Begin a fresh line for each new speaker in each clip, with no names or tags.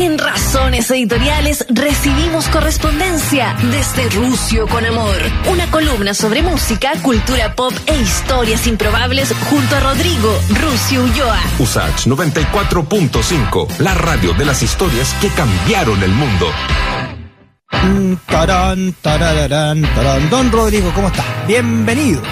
En Razones Editoriales recibimos correspondencia desde Rucio con Amor, una columna sobre música, cultura pop e historias improbables junto a Rodrigo Rucio Ulloa.
Usach 94.5, la radio de las historias que cambiaron el mundo.
Mm, tarán, tarararán, tarán. Don Rodrigo, ¿cómo está? Bienvenido.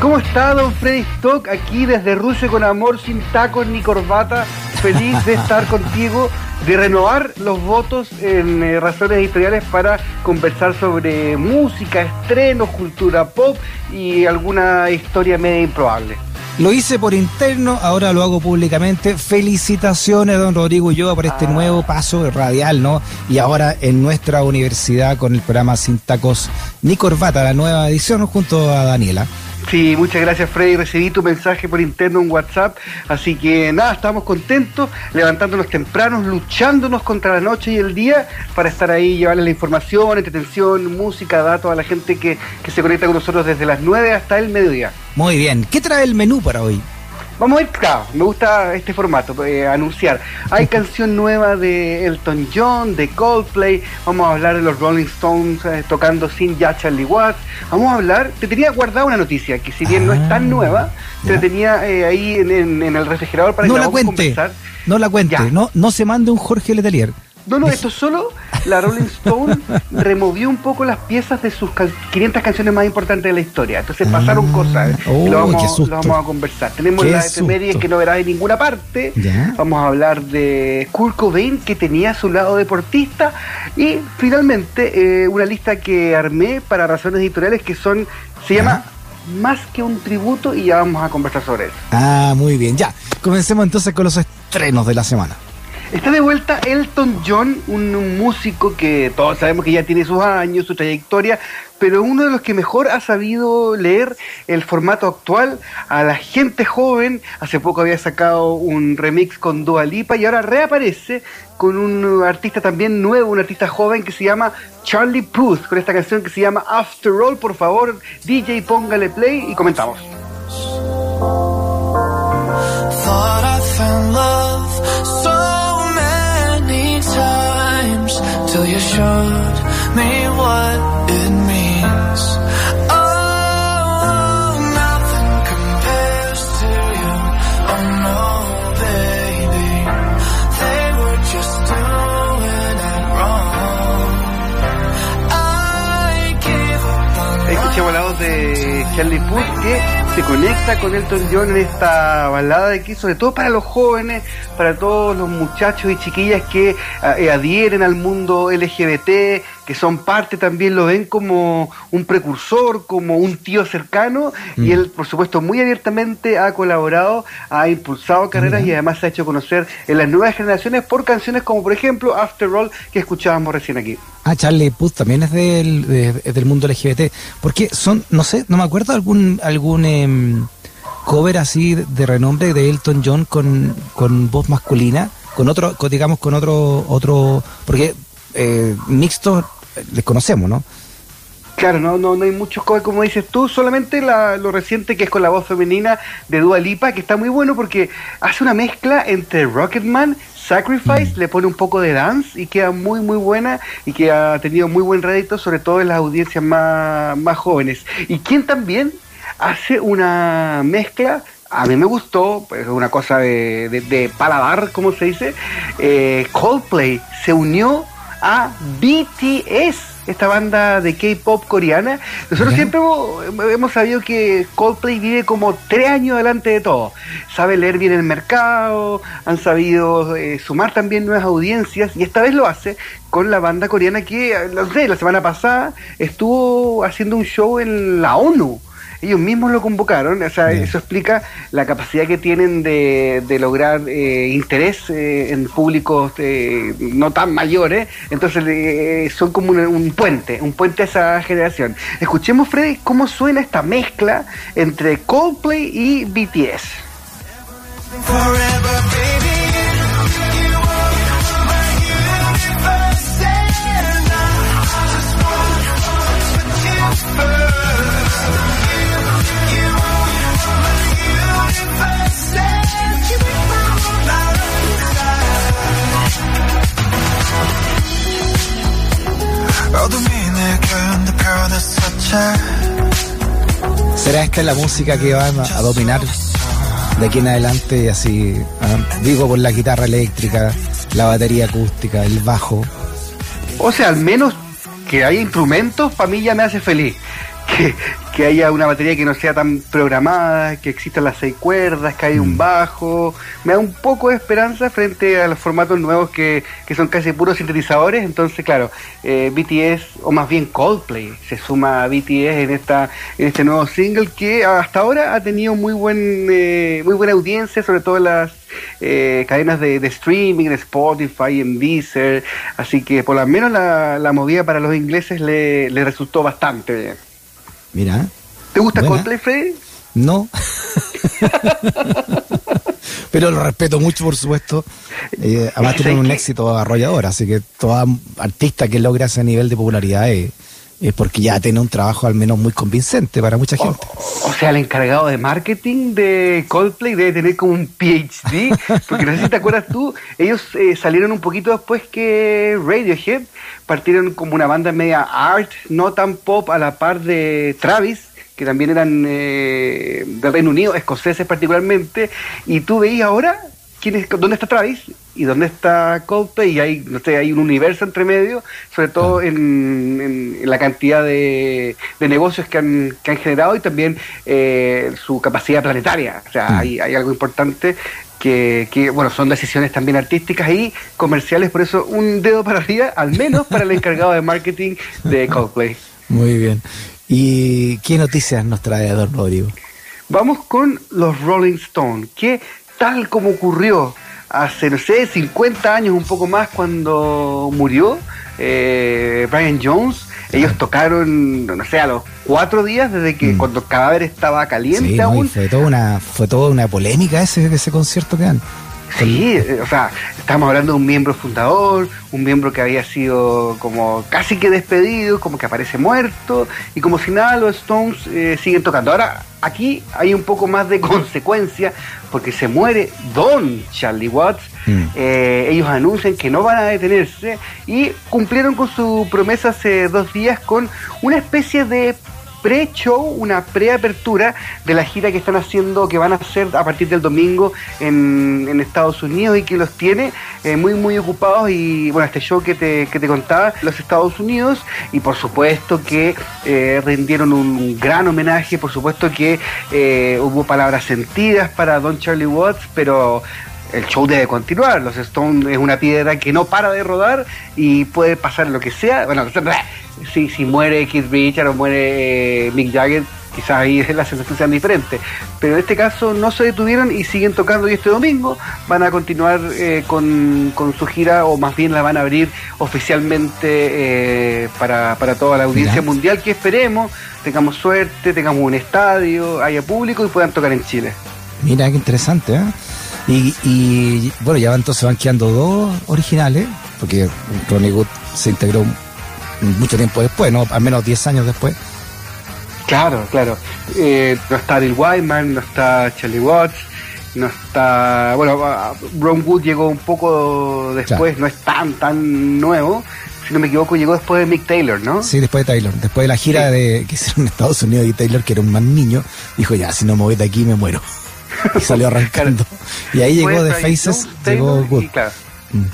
¿Cómo está, don Freddy Stock? Aquí desde Rusia con amor, sin tacos ni corbata. Feliz de estar contigo, de renovar los votos en eh, Razones Editoriales para conversar sobre música, estrenos, cultura pop y alguna historia media improbable.
Lo hice por interno, ahora lo hago públicamente. Felicitaciones, don Rodrigo Ulloa, por este
Ah.
nuevo paso radial, ¿no? Y ahora en nuestra universidad con el programa Sin Tacos ni Corbata, la nueva edición, junto a Daniela.
Sí, muchas gracias Freddy. Recibí tu mensaje por interno en WhatsApp. Así que nada, estamos contentos, levantándonos tempranos, luchándonos contra la noche y el día para estar ahí, llevarles la información, entretención, música, datos a la gente que, que se conecta con nosotros desde las 9 hasta el mediodía.
Muy bien. ¿Qué trae el menú para hoy?
Vamos a ir, claro, me gusta este formato, eh, anunciar. Hay canción nueva de Elton John, de Coldplay, vamos a hablar de los Rolling Stones eh, tocando sin ya Charlie Watts. Vamos a hablar, te tenía guardada una noticia que si bien no es tan
Ah,
nueva, te
ya.
la tenía eh, ahí en, en- en el refrigerador para
no
que
la
podamos
cuente.
conversar.
No la cuente.
Ya.
No, no se mande un Jorge Letelier.
No, no, esto solo la Rolling Stone removió un poco las piezas de sus ca- 500 canciones más importantes de la historia. Entonces pasaron
Ah,
cosas
oh,
y lo vamos,
susto.
lo vamos a conversar. Tenemos efemérides
susto.
que no verás en ninguna parte.
Ya.
Vamos a hablar de Kurt Cobain, que tenía su lado deportista. Y finalmente, eh, una lista que armé para razones editoriales que son, se llama Más que un tributo y ya vamos a conversar sobre eso.
Ah, muy bien. Ya. Comencemos entonces con los estrenos de la semana.
Está de vuelta Elton John, un, músico que todos sabemos que ya tiene sus años, su trayectoria, pero uno de los que mejor ha sabido leer el formato actual a la gente joven. Hace poco había sacado un remix con Dua Lipa y ahora reaparece con un artista también nuevo, un artista joven que se llama Charlie Puth, con esta canción que se llama After All. Por favor, DJ, póngale play y comentamos.
Thought till you showed me what it means. Oh, nothing compares to you. Oh no, baby, they were just doing it wrong. I gave up on
Escuchamos la voz de Charlie Puth que se conecta con Elton John en esta balada de que sobre todo para los jóvenes, para todos los muchachos y chiquillas que eh, adhieren al mundo LGBT, que son parte también, lo ven como un precursor, como un tío cercano, y él, por supuesto, muy abiertamente ha colaborado, ha impulsado carreras y además se ha hecho conocer en las nuevas generaciones por canciones como, por ejemplo, After All, que escuchábamos recién aquí.
Ah, Charlie Puth también es del, de- es del mundo LGBT. Porque son, no sé, no me acuerdo algún algún em, cover así de, renombre de Elton John con, con voz masculina, con otro, digamos, con otro, otro, porque eh, mixtos eh, les conocemos, ¿no?
Claro, no, no, no hay muchos covers como dices tú, solamente la- lo reciente que es con la voz femenina de Dua Lipa, que está muy bueno porque hace una mezcla entre Rocketman, Sacrifice, le pone un poco de dance y queda muy muy buena y que ha tenido muy buen rédito, sobre todo en las audiencias más, más jóvenes. Y quien también hace una mezcla a mí me gustó, pues, es una cosa de, de- de paladar, como se dice. eh, Coldplay se unió a BTS, esta banda de K-pop coreana. Nosotros
Ya.
siempre hemos, hemos sabido que Coldplay vive como tres años adelante de todo. Sabe leer bien el mercado, han sabido eh, sumar también nuevas audiencias y esta vez lo hace con la banda coreana que, eh, no sé, la semana pasada estuvo haciendo un show en la ONU ellos mismos lo convocaron, o sea,
Bien.
eso explica la capacidad que tienen de, de lograr eh, interés eh, en públicos eh, no tan mayores, entonces eh, son como un, un puente, un puente a esa generación. Escuchemos, Freddy, cómo suena esta mezcla entre Coldplay y BTS.
¿Será esta la música que van a, dominar de aquí en adelante? Así, ah, digo, por la guitarra eléctrica, la batería acústica, el bajo.
O sea, al menos que haya instrumentos, para mí ya me hace feliz. que haya una batería que no sea tan programada, que existan las seis cuerdas, que haya un bajo. Me da un poco de esperanza frente a los formatos nuevos que, que son casi puros sintetizadores. Entonces, claro, eh, BTS, o más bien Coldplay, se suma a BTS en, esta, en este nuevo single que hasta ahora ha tenido muy, buen, eh, muy buena audiencia, sobre todo en las eh, cadenas de, de streaming, de Spotify, en Deezer. Así que por lo menos la, la movida para los ingleses le, le resultó bastante bien.
Mira,
¿Te gusta
Buena.
Coldplay, Freddy?
no. Pero lo respeto mucho, por supuesto. Eh, además tienen un éxito arrollador, así que toda artista que logra ese nivel de popularidad es, es porque ya tiene un trabajo al menos muy convincente para mucha gente.
O sea, el encargado de marketing de Coldplay debe tener como un PhD, porque no sé si te acuerdas tú, ellos eh, salieron un poquito después que Radiohead, partieron como una banda media art, no tan pop a la par de Travis, que también eran eh, del Reino Unido, escoceses particularmente, y tú veías ahora quién es, dónde está Travis y dónde está Coldplay, y hay, no sé, hay un universo entre medio, sobre todo en, en- en la cantidad de, de negocios que han, que han generado y también eh, su capacidad planetaria. O sea,
Mm.
hay, hay algo importante que, que, bueno, son decisiones también artísticas y comerciales, por eso un dedo para arriba, al menos para el encargado de marketing de Coldplay.
Muy bien. ¿Y qué noticias nos trae Don Rodrigo?
Vamos con los Rolling Stones, que tal como ocurrió hace, no sé, 50 años, un poco más, cuando murió eh, Brian Jones, ellos tocaron, no sé, a los cuatro días desde que
Mm.
cuando el cadáver estaba caliente
Sí,
aún.
fue toda una, fue toda una polémica ese, ese concierto que dan.
Sí, o sea, estamos hablando de un miembro fundador, un miembro que había sido como casi que despedido, como que aparece muerto, y como si nada los Stones eh, siguen tocando. Ahora, aquí hay un poco más de consecuencia, porque se muere Don Charlie Watts,
Mm.
eh, ellos anuncian que no van a detenerse y cumplieron con su promesa hace dos días con una especie de pre-show, una preapertura de la gira que están haciendo, que van a hacer a partir del domingo en, Estados Unidos y que los tiene eh, muy, muy ocupados. Y bueno, este show que te, que te contaba, los Estados Unidos, y por supuesto que eh, rindieron un gran homenaje, por supuesto que eh, hubo palabras sentidas para Don Charlie Watts, pero el show debe continuar. Los Stones es una piedra que no para de rodar y puede pasar lo que sea. Bueno, si, si muere Keith Richards o muere eh, Mick Jagger, quizás ahí las sensaciones sean diferentes. Pero en este caso no se detuvieron y siguen tocando y este domingo van a continuar eh, con, con su gira o más bien la van a abrir oficialmente eh, para, para toda la audiencia
Mira.
mundial que esperemos, tengamos suerte, tengamos un estadio, haya público y puedan tocar en Chile.
Mira, qué interesante, ¿eh? Y, y, bueno, ya entonces van quedando dos originales, porque Ronnie Wood se integró mucho tiempo después, ¿no? Al menos 10 años después.
Claro, claro. Eh, no está Bill Wyman, no está Charlie Watts, no está. Bueno, ah, Ron Wood llegó un poco después, no es tan, tan nuevo. Si no me equivoco, llegó después de Mick Taylor, ¿no?
Sí, después de Taylor. Después de la gira
Sí.
de, que hicieron en Estados Unidos y Taylor, que era un más niño, dijo, ya, si no me voy de aquí me muero. Y salió arrancando. Y ahí llegó
Brian
Faces,
Jones,
llegó Wood.
y claro,
Mm.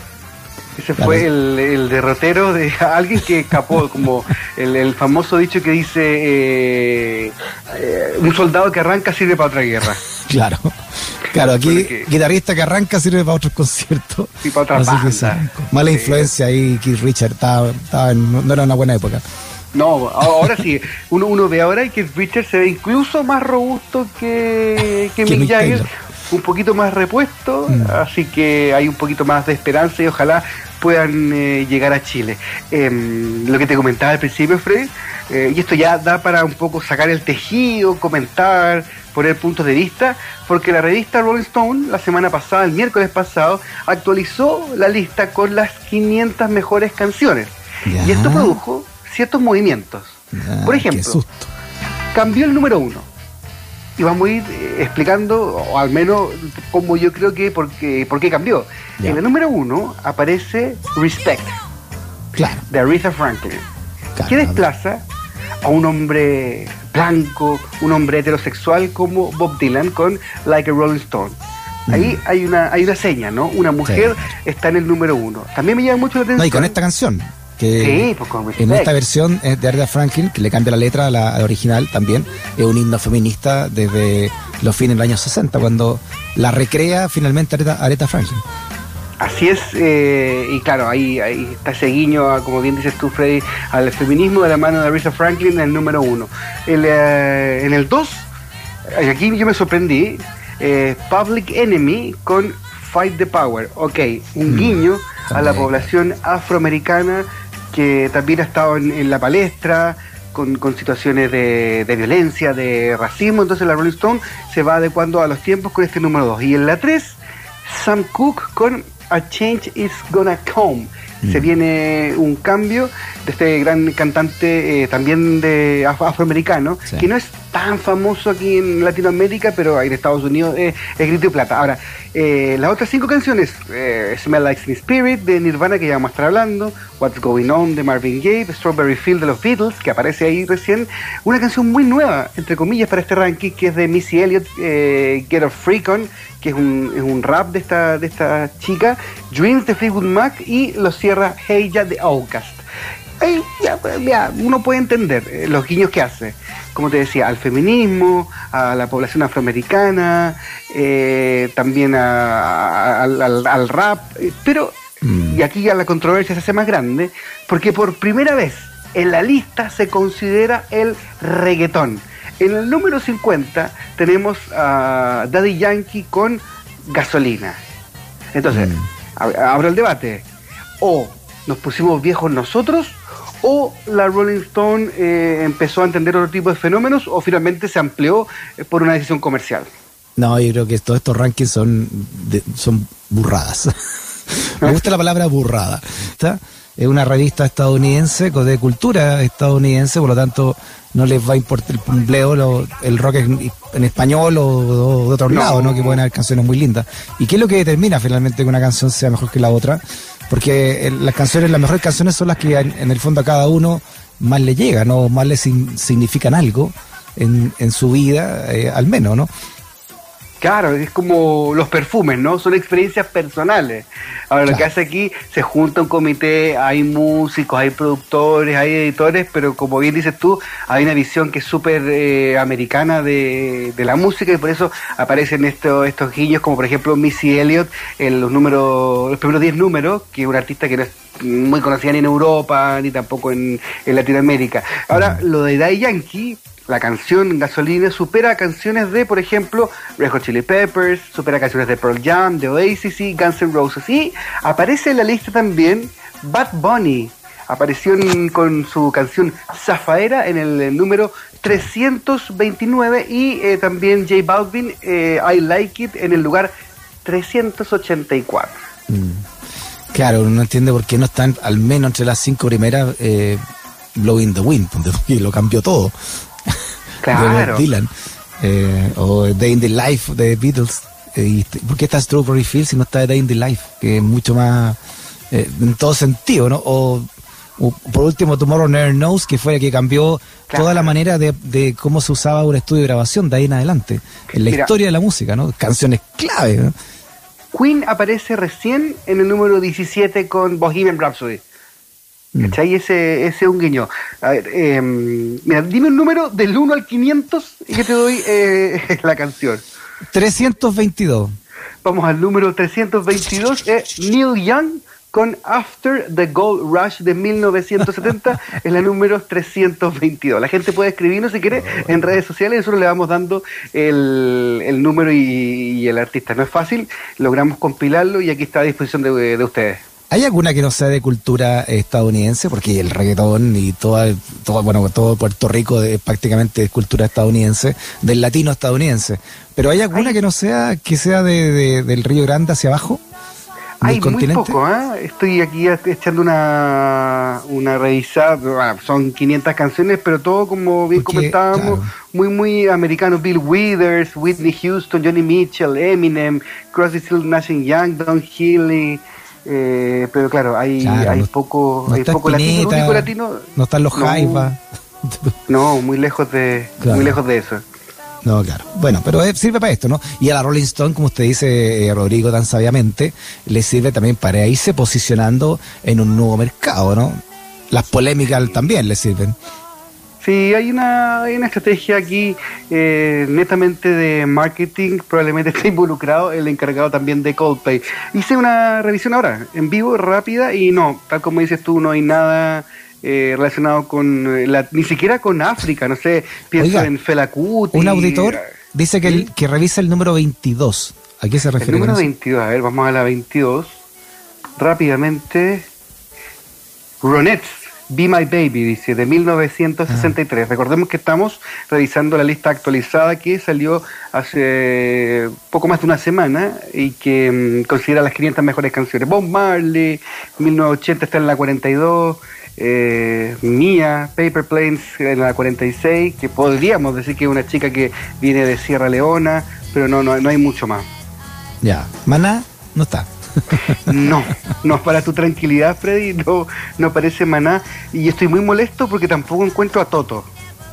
Ese
Claro.
fue el, el derrotero de alguien que escapó, como el, el famoso dicho que dice: eh, eh, un soldado que arranca sirve para otra guerra.
Claro. Claro, aquí guitarrista que arranca sirve para otros conciertos.
Y para bandas.
se arrancó. Mala
Sí.
influencia ahí, Keith Richard, estaba, estaba en- no, era una buena época.
No, ahora sí, uno, uno ve ahora que Richard se ve incluso más robusto que, que
Que
Mick Jagger, un poquito más repuesto,
Mm.
así que hay un poquito más de esperanza y ojalá puedan eh, llegar a Chile. Em, lo que te comentaba al principio, Fred, eh, y esto ya da para un poco sacar el tejido, comentar, poner puntos de vista, porque la revista Rolling Stone la semana pasada, el miércoles pasado, actualizó la lista con las 500 mejores canciones.
Ya.
Y esto produjo ciertos movimientos. Por ejemplo, cambió el número uno. Y vamos a ir eh, explicando, o al menos como yo creo que por qué, por qué cambió. En el número uno aparece Respect,
Claro.
de Aretha Franklin.
Claro,
¿Qué desplaza a un hombre blanco, un hombre heterosexual como Bob Dylan con Like a Rolling Stone? Ahí hay una hay una seña, ¿no? Una mujer está en el número uno. También me llama mucho la atención.
No, y con esta canción, que
Sí, pues con
en esta versión es de Aretha Franklin, que le cambia la letra a la, a la original también, es un himno feminista desde los fines del año 60, cuando la recrea finalmente Aretha, Aretha Franklin.
Así es, eh, y claro, ahí, ahí está ese guiño, a, como bien dices tú, Freddy, al feminismo de la mano de Aretha Franklin en el número uno. El, eh, en el dos, eh, aquí yo me sorprendí, eh, Public Enemy con Fight the Power. Ok, un
Mm,
guiño a la población afroamericana que también ha estado en, en la palestra. Con, con situaciones de, de violencia, de racismo, entonces la Rolling Stone se va adecuando a los tiempos con este número 2. Y en la 3, Sam Cooke con A Change Is Gonna Come. Se viene un cambio de este gran cantante eh, también de af- afroamericano,
Sí.
que no es tan famoso aquí en Latinoamérica, pero en Estados Unidos eh, es grito y plata. Ahora, eh, las otras cinco canciones, eh, Smell Like Teen Spirit de Nirvana, que ya vamos a estar hablando, What's Going On de Marvin Gaye, Strawberry Field de los Beatles, que aparece ahí recién, una canción muy nueva, entre comillas, para este ranking, que es de Missy Elliott, eh, Get a Freak On, que es un, rap de esta, de esta chica, Dreams de Fleetwood Mac y lo cierra Hey Ya de Outcast. Ahí, ya, ya, uno puede entender eh, los guiños que hace, como te decía, al feminismo, a la población afroamericana, eh, también a- a- al, al- al rap, eh, pero,
Mm.
y aquí ya la controversia se hace más grande, porque por primera vez en la lista se considera el reggaetón. En el número 50 tenemos a Daddy Yankee con gasolina. Entonces,
Mm.
ab- abro el debate. O nos pusimos viejos nosotros, o la Rolling Stone eh, empezó a entender otro tipo de fenómenos, o finalmente se amplió eh, por una decisión comercial.
No, yo creo que todos estos rankings son, de- son burradas. Me gusta la palabra burrada. ¿está? Es una revista estadounidense de cultura estadounidense, por lo tanto no les va a importar el pumbleo, lo- el rock en, en español o, o de otro
No.
lado, ¿no? que pueden haber canciones muy lindas. ¿Y qué es lo que determina finalmente que una canción sea mejor que la otra? Porque las canciones, las mejores canciones son las que en, el fondo a cada uno más le llegan, ¿no? más le significan algo en, en su vida, eh, al menos, ¿no?
Claro, es como los perfumes, ¿no? Son experiencias personales. Ahora, lo que hace aquí, se junta un comité, hay músicos, hay productores, hay editores, pero como bien dices tú, hay una visión que es súper eh, americana de, de la música y por eso aparecen estos, estos guiños, como por ejemplo Missy Elliott en los números, los primeros 10 números, que es una artista que no es muy conocida ni en Europa, ni tampoco en, en Latinoamérica. Ahora, lo de Daddy Yankee, la canción Gasolina supera canciones de, por ejemplo, Red Hot Chili Peppers, supera canciones de Pearl Jam, de Oasis y Guns N' Roses. Y aparece en la lista también Bad Bunny. Apareció en- con su canción Zafaera en el, número 329 y eh, también J Balvin, eh, I Like It, en el lugar 384.
Claro, uno no entiende por qué no están al menos entre las cinco primeras eh, Blowing the Wind, que lo cambió todo.
Claro.
De Bob Dylan. Eh, o Day in the Life de Beatles. Eh, y este- ¿Por qué está Strawberry Fields si no está Day in the Life? Que es mucho más eh, en todo sentido, ¿no? O, o por último Tomorrow Never Knows, que fue el que cambió
Claro.
toda la manera de, de cómo se usaba un estudio de grabación de ahí en adelante. En la
Mira.
historia de la música, ¿no? Canciones clave, ¿no?
Queen aparece recién en el número 17 con Bohemian Rhapsody. ¿Cachai? Ese, ese es un guiño. A ver, eh, mira, dime un número del 1 al 500 y yo te doy eh, la canción.
322.
Vamos al número 322, es Neil Young con After the Gold Rush de 1970, es la número 322. La gente puede escribirnos si quiere en redes sociales nosotros le vamos dando el, el número y, y el artista. No es fácil, logramos compilarlo y aquí está a disposición de, de ustedes.
¿Hay alguna que no sea de cultura estadounidense? Porque el reggaetón y toda, todo, bueno, todo Puerto Rico es prácticamente de cultura estadounidense, del latino estadounidense. Pero ¿hay alguna
Hay-
que no sea, que sea de, de- del Río Grande hacia abajo? ¿Del
Hay muy
continente?
poco, ¿ah? Estoy aquí echando una, una revisada, bueno, son 500 canciones, pero todo como bien
Porque,
comentábamos,
claro.
muy muy americano, Bill Withers, Whitney Houston, Johnny Mitchell, Eminem, Crosby, Stills, Nash Young, Don Healy, Eh, pero claro, hay,
Claro,
hay
no-
poco,
no
hay poco latino, único.
No están los
No.
Jaivas.
No, muy lejos de,
Claro.
muy lejos de eso.
No, claro. Bueno, pero eh, sirve para esto, ¿no? Y a la Rolling Stone, como usted dice, eh, Rodrigo, tan sabiamente, le sirve también para irse posicionando en un nuevo mercado, ¿no? Las polémicas también le sirven.
Sí, hay una, hay una estrategia aquí eh, netamente de marketing, probablemente está involucrado el encargado también de Coldplay. Hice una revisión ahora, en vivo, rápida, y no, tal como dices tú, no hay nada eh, relacionado con, eh, la, ni siquiera con África, no sé, pienso
Oiga,
en Fela Kuti.
Un auditor dice que, el, que revisa el número 22. ¿A qué se
El
refiere?
número
con eso?
22, a ver, vamos a la 22. Rápidamente. Ronettes, Be My Baby, dice, de 1963.
Ah.
Recordemos que estamos revisando la lista actualizada que salió hace poco más de una semana y que mm, considera las 500 mejores canciones. Bob Marley, 1980 está en la 42. Eh, Mia, Paper Planes en la 46, que podríamos decir que es una chica que viene de Sierra Leona, pero no, no, no hay mucho más.
Ya. Maná no está.
No, no, para tu tranquilidad, Freddy, no, no aparece Maná. Y estoy muy molesto porque tampoco encuentro a Toto.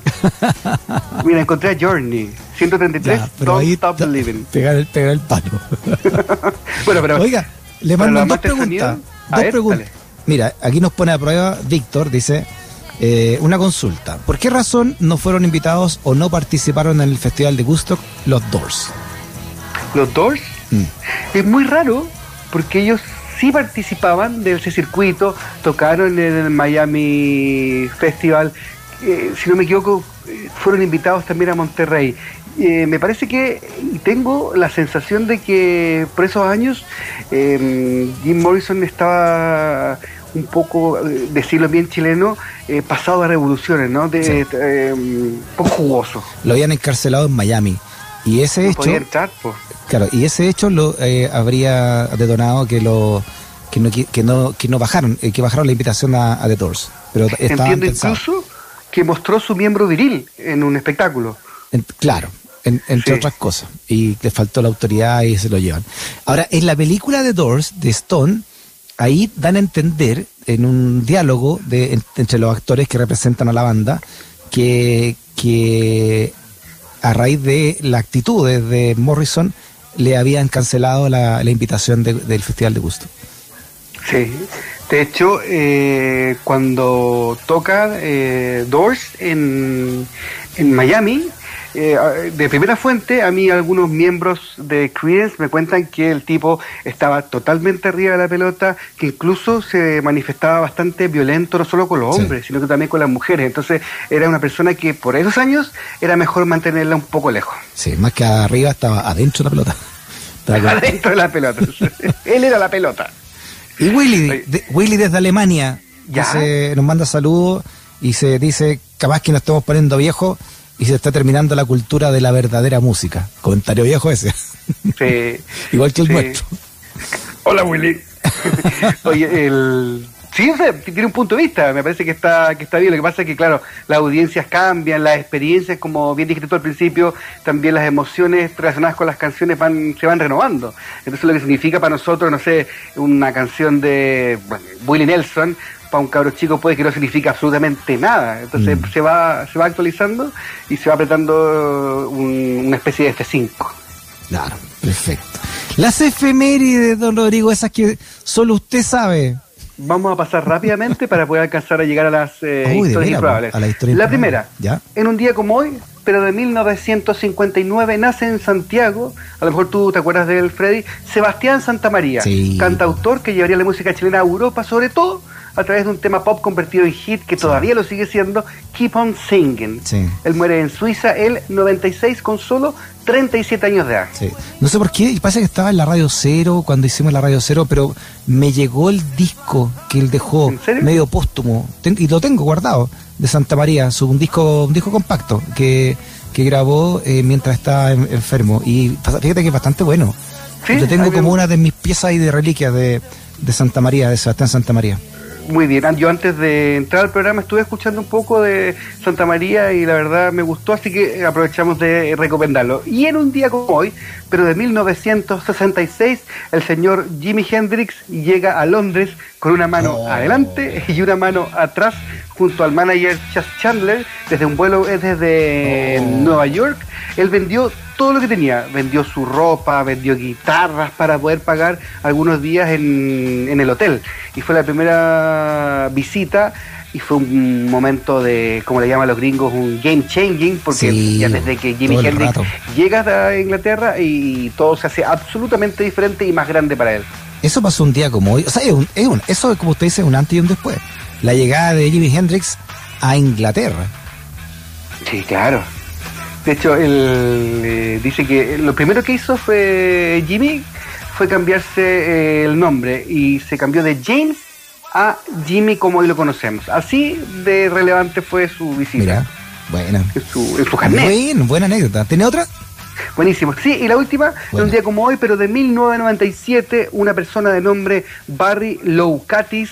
Mira, encontré a Journey, 133,
Ya,
Don't Stop Believing.
Pegar el, pegar el palo.
Bueno, pero
Oiga, le mandan dos preguntas. Dos
ver,
preguntas.
dale.
Mira, aquí nos pone a prueba Víctor, dice, eh, una consulta. ¿Por qué razón no fueron invitados o no participaron en el Festival de Gusto los Doors?
los Doors
Mm.
es muy raro porque ellos sí participaban de ese circuito, tocaron en el Miami Festival, eh, si no me equivoco, eh, fueron invitados también a Monterrey. Eh, me parece que y tengo la sensación de que por esos años eh, Jim Morrison estaba un poco, decirlo bien chileno, eh, pasado a revoluciones, ¿no? De,
Sí.
eh, un poco jugoso.
Lo habían encarcelado en Miami. Y ese
No
hecho,
podía entrar, pues.
Claro, y ese hecho lo eh, habría detonado que lo que no que no que no bajaron, eh, que bajaron la invitación a, a The Doors. Pero
Entiendo
pensados.
incluso que mostró su miembro viril en un espectáculo.
En- claro, en- entre
Sí.
otras cosas. Y le faltó la autoridad y se lo llevan. Ahora, en la película de Doors, de Stone, ahí dan a entender, en un diálogo de, en- entre los actores que representan a la banda, que, que a raíz de las actitudes de Morrison, le habían cancelado la, la invitación de- del Festival de Gusto.
Sí. De hecho, eh, cuando toca eh, Doors en, en Miami, eh, de primera fuente, a mí algunos miembros de Creedence me cuentan que el tipo estaba totalmente arriba de la pelota, que incluso se manifestaba bastante violento, no solo con los
Sí.
hombres, sino que también con las mujeres. Entonces, era una persona que por esos años era mejor mantenerla un poco lejos.
Sí, más que arriba estaba adentro de la pelota. Estaba
Adentro de la pelota. Él era la pelota.
Y Willy, de- Willy desde Alemania,
Ya.
dice- nos manda saludos y se dice, capaz que nos estamos poniendo viejos y se está terminando la cultura de la verdadera música. Comentario viejo ese.
Sí.
Igual que el
Sí.
nuestro.
Hola, Willy. Oye, el... Sí, tiene un punto de vista, me parece que está, que está bien. Lo que pasa es que, claro, las audiencias cambian, las experiencias, como bien dijiste tú al principio, también las emociones relacionadas con las canciones van, se van renovando. Entonces, lo que significa para nosotros, no sé, una canción de bueno, Willie Nelson, para un cabro chico puede que no significa absolutamente nada. Entonces,
Mm.
se, va, se va actualizando y se va apretando un- una especie de F5.
Claro, perfecto. Las efemérides, don Rodrigo, esas que solo usted sabe.
Vamos a pasar rápidamente para poder alcanzar a llegar a las eh,
Uy,
historias improbables.
a la historia
la primera,
Ya.
en un día como hoy, pero de 1959, nace en Santiago, a lo mejor tú te acuerdas de él, Freddy, Sebastián Santamaría,
Sí.
cantautor que llevaría la música chilena a Europa, sobre todo a través de un tema pop convertido en hit que todavía lo sigue siendo, Keep on Singing.
Sí.
Él muere en Suiza, el 96, con solo 37 años de edad.
Sí. No sé por qué, pasa que estaba en la Radio Cero cuando hicimos la Radio Cero, pero me llegó el disco que él dejó medio póstumo, Ten- y lo tengo guardado, de Santa María, su, un disco un disco compacto que, que grabó eh, mientras estaba en- enfermo. Y fíjate que es bastante bueno.
Sí,
Yo tengo como una de mis piezas ahí de reliquias de, de Santa María, de Sebastián Santa María.
Muy bien, yo antes de entrar al programa estuve escuchando un poco de Santa María y la verdad me gustó, así que aprovechamos de recomendarlo. Y en un día como hoy, pero de 1966, el señor Jimi Hendrix llega a Londres con una mano
Oh.
adelante y una mano atrás junto al manager Chas Chandler desde un vuelo desde
Oh.
Nueva York. Él vendió todo lo que tenía, vendió su ropa, vendió guitarras para poder pagar algunos días en, en el hotel. Y fue la primera visita y fue un momento de, como le llaman los gringos, un game changing, porque
Sí,
ya desde que
el
Hendrix llega a Inglaterra y todo se hace absolutamente diferente y más grande para él.
Eso pasó un día como hoy. O sea, es un, es un- eso es como usted dice, un antes y un después. La llegada de Jimi Hendrix a Inglaterra.
Sí, claro. De hecho, él eh, dice que lo primero que hizo fue Jimmy fue cambiarse eh, el nombre y se cambió de James a Jimmy como hoy lo conocemos. Así de relevante fue su visita.
Mira, buena.
En su, en su.
Buen, buena anécdota. ¿Tiene otra?
Buenísimo. Sí, y la última, en
Bueno.
un día como hoy, pero de 1997, una persona de nombre Barry Loukatis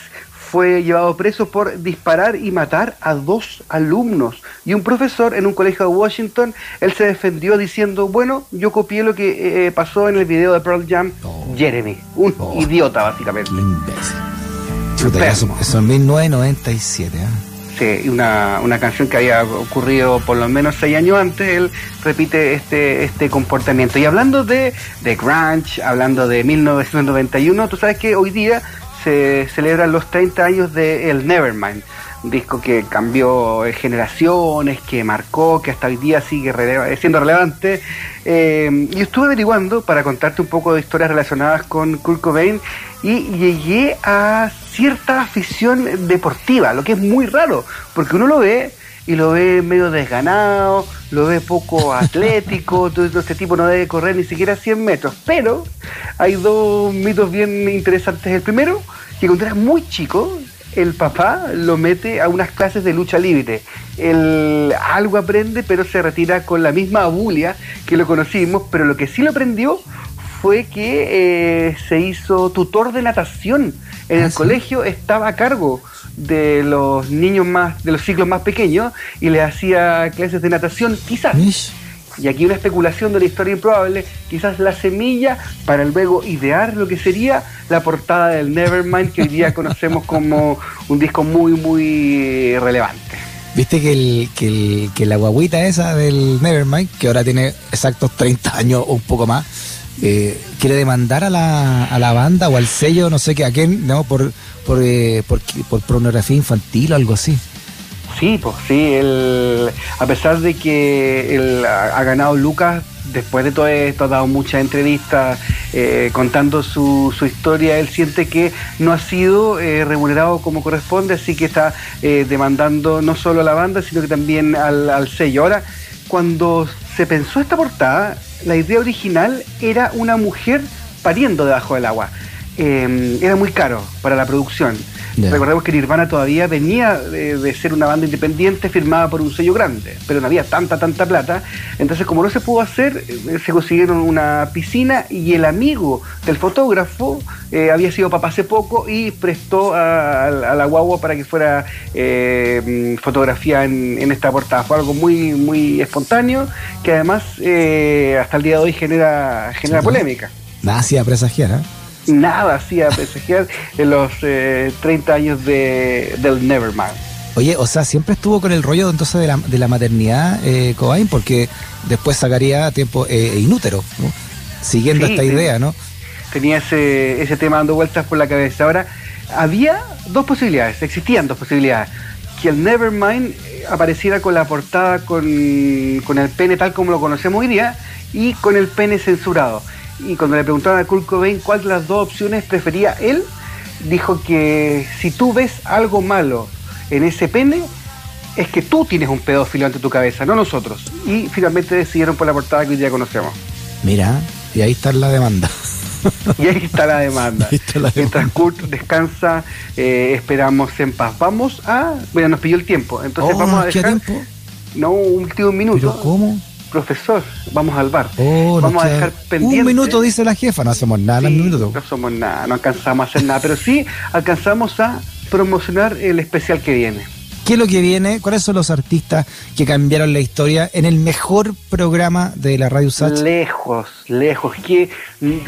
fue llevado preso por disparar y matar a dos alumnos. Y un profesor en un colegio de Washington, él se defendió diciendo, bueno, yo copié lo que eh, pasó en el video de Pearl Jam,
Oh.
Jeremy. Un
Oh.
idiota, básicamente.
Imbécil. Chuta, eso, eso en 1997. ¿eh?
Sí, una, una canción que había ocurrido por lo menos seis años antes, él repite este, este comportamiento. Y hablando de, de grunge, hablando de 1991, tú sabes que hoy día se celebran los 30 años de El Nevermind, un disco que cambió generaciones, que marcó, que hasta hoy día sigue siendo relevante. Eh, y estuve averiguando para contarte un poco de historias relacionadas con Kurt Cobain y llegué a cierta afición deportiva, lo que es muy raro, porque uno lo ve y lo ve medio desganado, lo ve poco atlético, todo todo este tipo no debe correr ni siquiera 100 metros, pero hay dos mitos bien interesantes. El primero, que cuando era muy chico, el papá lo mete a unas clases de lucha libre. Él algo aprende, pero se retira con la misma abulia que lo conocimos, pero lo que sí lo aprendió fue que eh, se hizo tutor de natación. En
Ah,
el
¿sí?
colegio estaba a cargo de los niños más, de los ciclos más pequeños y les hacía clases de natación, quizás.
Mish.
Y aquí una especulación de la historia improbable, quizás la semilla para luego idear lo que sería la portada del Nevermind que hoy día conocemos como un disco muy, muy relevante.
Viste que, el, que, el- que la guaguita esa del Nevermind, que ahora tiene exactos 30 años o un poco más, eh, quiere demandar a la, a la banda o al sello, no sé qué, a quién, no, por, por, eh, por, por pornografía infantil o algo así.
Sí, pues sí, él, a pesar de que él ha, ganado Lucas, después de todo esto ha dado muchas entrevistas eh, contando su, su historia, él siente que no ha sido remunerado como corresponde, así que está demandando no solo a la banda, sino que también al sello. Ahora, cuando se pensó esta portada, la idea original era una mujer pariendo debajo del agua. Eh, era muy caro para la producción. Recordemos que Nirvana todavía venía de, de ser una banda independiente firmada por un sello grande, pero no había tanta, tanta plata. Entonces, como no se pudo hacer, eh, se consiguieron una piscina y el amigo del fotógrafo eh, había sido papá hace poco y prestó a, a la guagua para que fuera eh, fotografía en, en esta portada. Fue algo muy, muy espontáneo que además eh, hasta el día de hoy genera, genera
Sí.
polémica
Nada hacía presagiar, ¿eh?
Nada hacía presagiar en los eh, 30 años de, del Nevermind.
Oye, o sea, siempre estuvo con el rollo entonces de la, de la maternidad eh, Cobain, porque después sacaría tiempo eh, inútero, ¿no? Siguiendo
Sí,
esta idea, ¿no?
Tenía ese, ese tema dando vueltas por la cabeza. Ahora, había dos posibilidades, existían dos posibilidades. Que el Nevermind eh, apareciera con la portada con, con el pene tal como lo conocemos hoy día y con el pene censurado. Y cuando le preguntaron a Kurt Cobain cuál de las dos opciones prefería él, dijo que si tú ves algo malo en ese pene, es que tú tienes un pedófilo ante tu cabeza, no nosotros. Y finalmente decidieron por la portada que hoy día conocemos.
Mira, y ahí está la demanda.
Y ahí está la demanda.
Ahí está la
Mientras Kurt descansa, eh, esperamos en paz. Vamos a. Bueno, nos pilló el tiempo. Entonces
Oh,
vamos a
¿nos queda
dejar.
tiempo?
No, un último minuto.
¿Pero cómo?
Profesor, vamos al bar.
Oh,
vamos a dejar pendiente.
Un minuto, dice la jefa, no hacemos nada en un minuto.
No somos nada, no alcanzamos a hacer nada. Pero sí alcanzamos a promocionar el especial que viene.
¿Qué es lo que viene? ¿Cuáles son los artistas que cambiaron la historia en el mejor programa de la Radio Sach?
Lejos, lejos. ¿Qué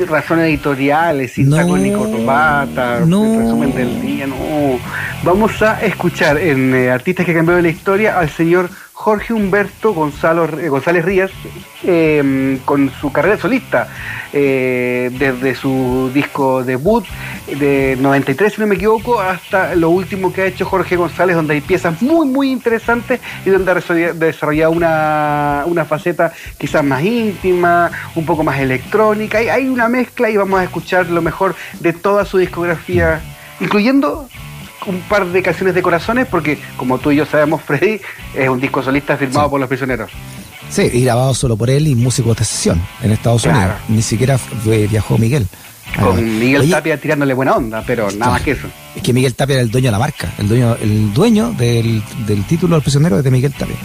razones editoriales? Sin
No,
ni corbata,
no.
resumen del día, no. Vamos a escuchar en eh, Artistas que cambiaron la historia al señor Jorge Humberto Gonzalo, eh, González Rías eh, con su carrera solista. eh, desde su disco debut de 93, si no me equivoco, hasta lo último que ha hecho Jorge González, donde hay piezas muy, muy interesantes y donde ha desarrolla- desarrollado una, una faceta quizás más íntima, un poco más electrónica. Hay, hay una mezcla y vamos a escuchar lo mejor de toda su discografía, incluyendo un par de canciones de corazones, porque como tú y yo sabemos, Freddy es un disco solista firmado
Sí.
por los prisioneros.
Sí, y grabado solo por él y músicos de sesión en Estados
Claro.
Unidos. Ni siquiera viajó Miguel.
Con
Ah,
Miguel
oye,
Tapia tirándole buena onda, pero nada más que eso.
Es que Miguel Tapia era el dueño de la marca. El dueño, el dueño del, del título del prisionero es de Miguel Tapia.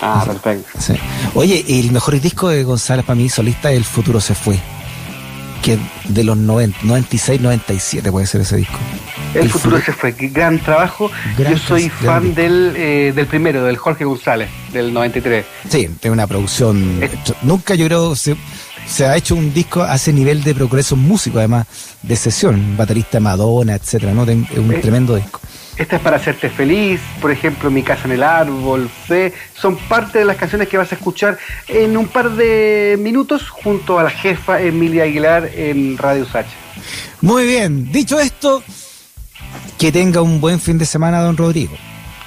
Ah, perfecto.
Sí. Oye, y el mejor disco de González para mí solista es El futuro se fue. Que de los 90, 96, 97 puede ser ese disco.
El, futuro se fue, qué gran trabajo.
Gran
Yo soy fan del, eh, del primero, del Jorge González, del 93.
Sí, es una producción.
Es-
Nunca yo creo se, se ha hecho un disco a ese nivel de progreso músico, además de sesión, baterista Madonna, etcétera, ¿no? Es un
Eh,
tremendo disco.
Esta es para hacerte feliz, por ejemplo, Mi casa en el árbol, Fe, son parte de las canciones que vas a escuchar en un par de minutos junto a la jefa Emilia Aguilar en Radio Sacha.
Muy bien, dicho esto, que tenga un buen fin de semana, don Rodrigo.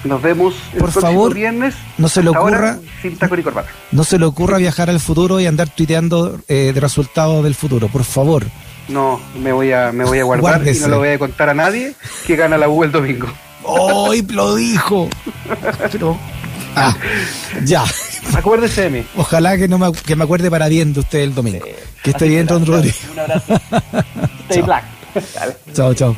Nos vemos el
Por
próximo
favor,
viernes.
no se le
ahora,
ocurra-
sin taco ni corbata.
No se le ocurra viajar al futuro y andar tuiteando eh, de resultados del futuro, por favor.
No, me voy a, me voy a guardar y
Guárdese.
no lo voy a contar a nadie que gana la U el domingo.
¡Hoy lo dijo! Pero- ah, ya.
Acuérdese de mí.
Ojalá que, no me, que me acuerde para bien de usted el domingo. Que esté bien, don Rodrigo.
Un abrazo. Stay
Chao.
black. Dale.
Chao, chao.